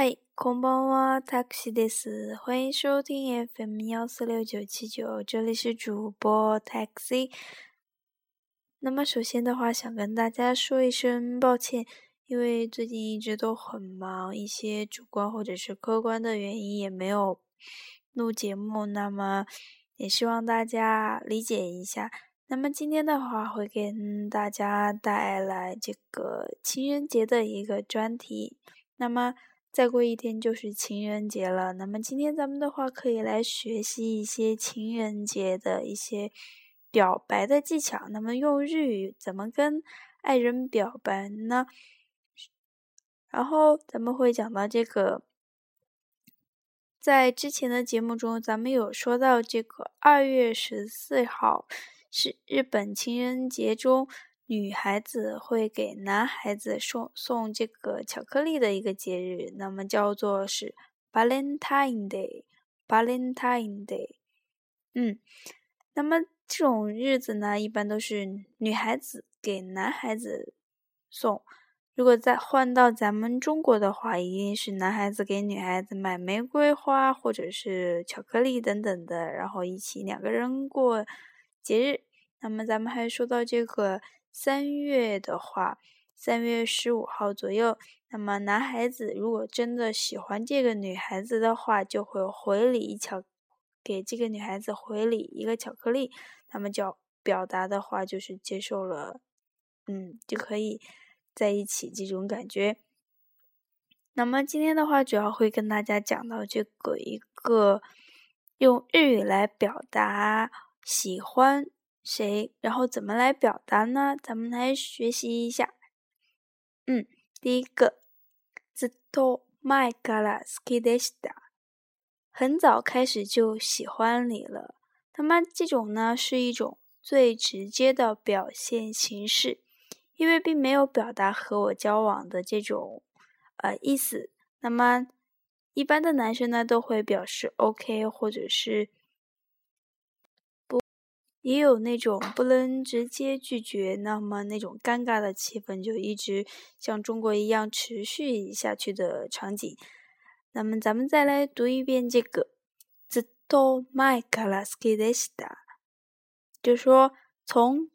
嗨，こんばんは、タクシーです。欢迎收听 FM 幺四六九七九，这里是主播 Taxi。那么首先的话，想跟大家说一声抱歉，因为最近一直都很忙，一些主观或者是客观的原因也没有录节目。那么也希望大家理解一下。那么今天的话，会跟大家带来这个情人节的一个专题。那么。 再过一天就是情人节了，那么今天咱们的话可以来学习一些情人节的一些表白的技巧。那么用日语怎么跟爱人表白呢？然后咱们会讲到这个，在之前的节目中，咱们有说到这个二月十四号是日本情人节中。女孩子会给男孩子送送这个巧克力的一个节日，那么叫做是 Valentine Day，Valentine Day。嗯，那么这种日子呢，一般都是女孩子给男孩子送。如果再换到咱们中国的话，一定是男孩子给女孩子买玫瑰花或者是巧克力等等的，然后一起两个人过节日。那么咱们还说到这个。三月的话，三月十五号左右，那么男孩子如果真的喜欢这个女孩子的话，就会回礼一巧，给这个女孩子回礼一个巧克力。那么就表达的话就是接受了，嗯，就可以在一起这种感觉。那么今天的话，主要会跟大家讲到这个一个用日语来表达喜欢。谁？然后怎么来表达呢？咱们来学习一下。嗯，第一个，ずっと前から好きでした。很早开始就喜欢你了。那么这种呢，是一种最直接的表现形式，因为并没有表达和我交往的这种呃意思。那么一般的男生呢，都会表示 OK，或者是。 也有那种不能直接拒绝，那么那种尴尬的气氛就一直像中国一样持续下去的场景。那么咱们再来读一遍这个“ずっと前から好きでした”，就说从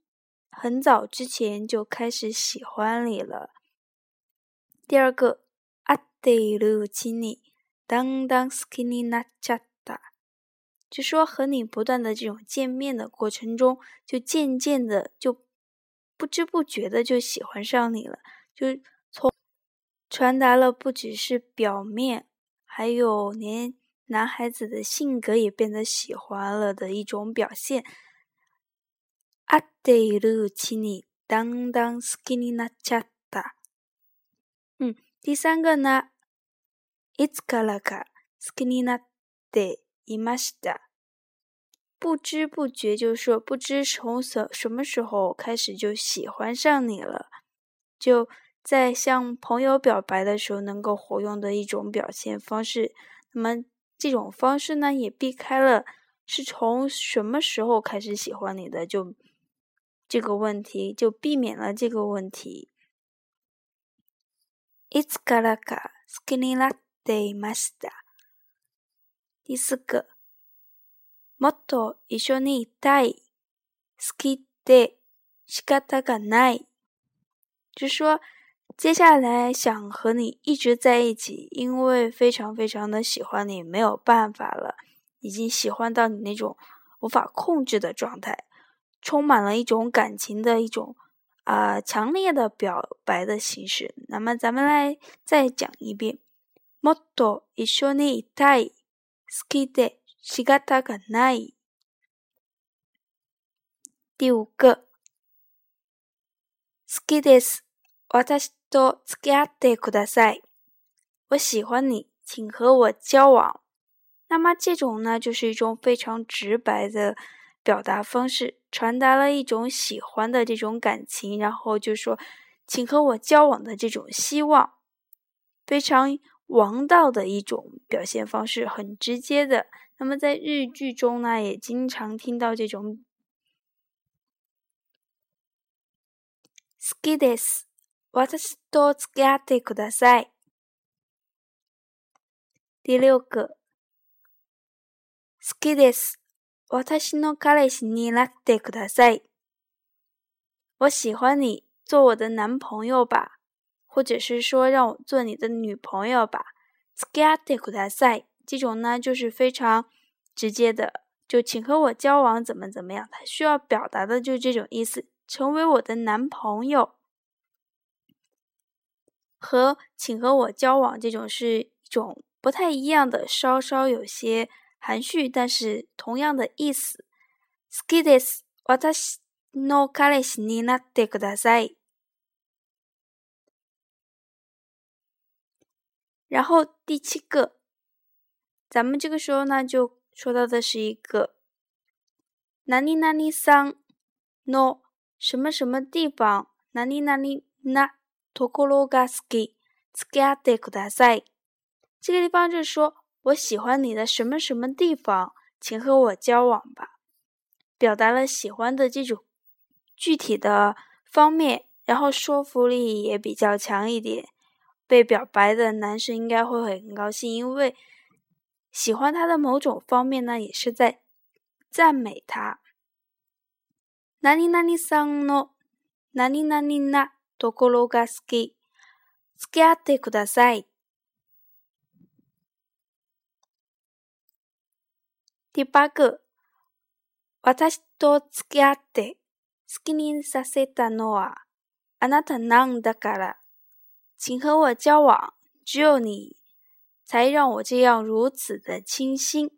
很早之前就开始喜欢你了。第二个“会っているうちにだんだん好きになっちゃった”。 就说和你不断的这种见面的过程中，就渐渐的就不知不觉的就喜欢上你了，就从传达了不只是表面，还有连男孩子的性格也变得喜欢了的一种表现。あっているうちにだんだん好きになっちゃった。嗯，第三个呢，いつからか好きになって。 伊玛西达，不知不觉就说不知从什什么时候开始就喜欢上你了，就在向朋友表白的时候能够活用的一种表现方式。那么这种方式呢，也避开了是从什么时候开始喜欢你的，就这个问题就避免了这个问题。いつからか好きになっていました。 第四个，もっと一緒にいたい、好きで仕方がない。就说接下来想和你一直在一起，因为非常非常的喜欢你，没有办法了，已经喜欢到你那种无法控制的状态，充满了一种感情的一种啊强烈的表白的形式。那么咱们来再讲一遍，もっと一緒にいたい。 好きで仕方がない。第五个，好きです。私と付き合ってください。我喜欢你，请和我交往。那么这种呢，就是一种非常直白的表达方式，传达了一种喜欢的这种感情，然后就说，请和我交往的这种希望，非常。 王道的一种表现方式，很直接的。那么在日剧中呢，也经常听到这种“好きです。私と付き合ってください。” 第六个，好きです。私の彼氏になってください。我喜欢你，做我的男朋友吧， 或者是说让我做你的女朋友吧。好きでください。这种呢，就是非常直接的，就请和我交往，怎么怎么样？他需要表达的就是这种意思，成为我的男朋友。和请和我交往这种是一种不太一样的，稍稍有些含蓄，但是同样的意思。好きです。私の彼氏になってください。 然后第七个。咱们这个时候呢，就说到的是一个哪里哪里桑 no 什么什么地方哪里哪里那托コ罗嘎斯基斯加德库达塞。这个地方就是说我喜欢你的什么什么地方，请和我交往吧，表达了喜欢的这种具体的方面，然后说服力也比较强一点。被表白的男生应该会很高兴，因为。喜欢他的某种方面呢，也是在赞美他。哪里哪里桑诺，哪里哪里那多过罗嘎斯基，斯加德库达塞。第八个，私と付き合って好きにさせたのはあなたなんだから。 请和我交往，只有你。才让我这样如此的倾心。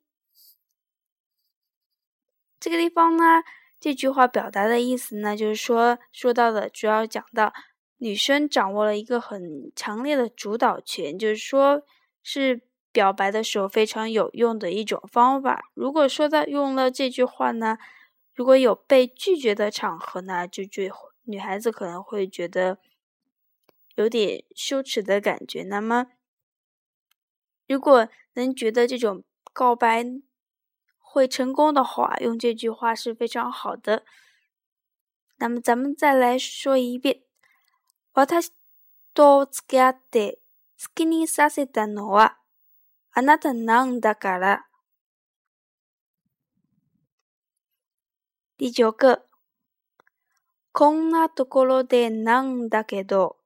这个地方呢，这句话表达的意思呢，就是说，说到的主要讲到女生掌握了一个很强烈的主导权，就是说是表白的时候非常有用的一种方法。如果说到用了这句话呢，如果有被拒绝的场合呢，就就女孩子可能会觉得有点羞耻的感觉。那么。如果能觉得这种告白会成功的话，用这句话是非常好的。那么咱们再来说一遍。私と付き合って好きにさせたのはあなたなんだから。第九个。こんなところでなんだけど、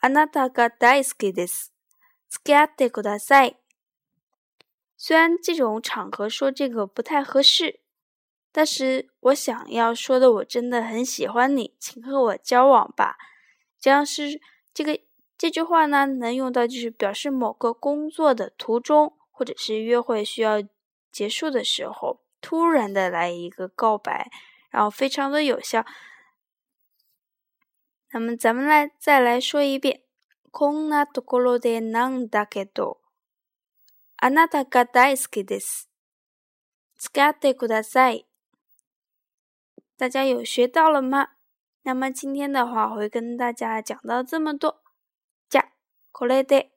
あなたが大好きです。付き合ってください。虽然这种场合说这个不太合适，但是我想要说的，我真的很喜欢你，请和我交往吧。这样是这个这句话呢，能用到就是表示某个工作的途中，或者是约会需要结束的时候，突然的来一个告白，然后非常的有效。 那么咱们来再来说一遍。あなたが大好きです。使ってください。大家有学到了吗？那么今天的话会跟大家讲到这么多。じゃ、これで。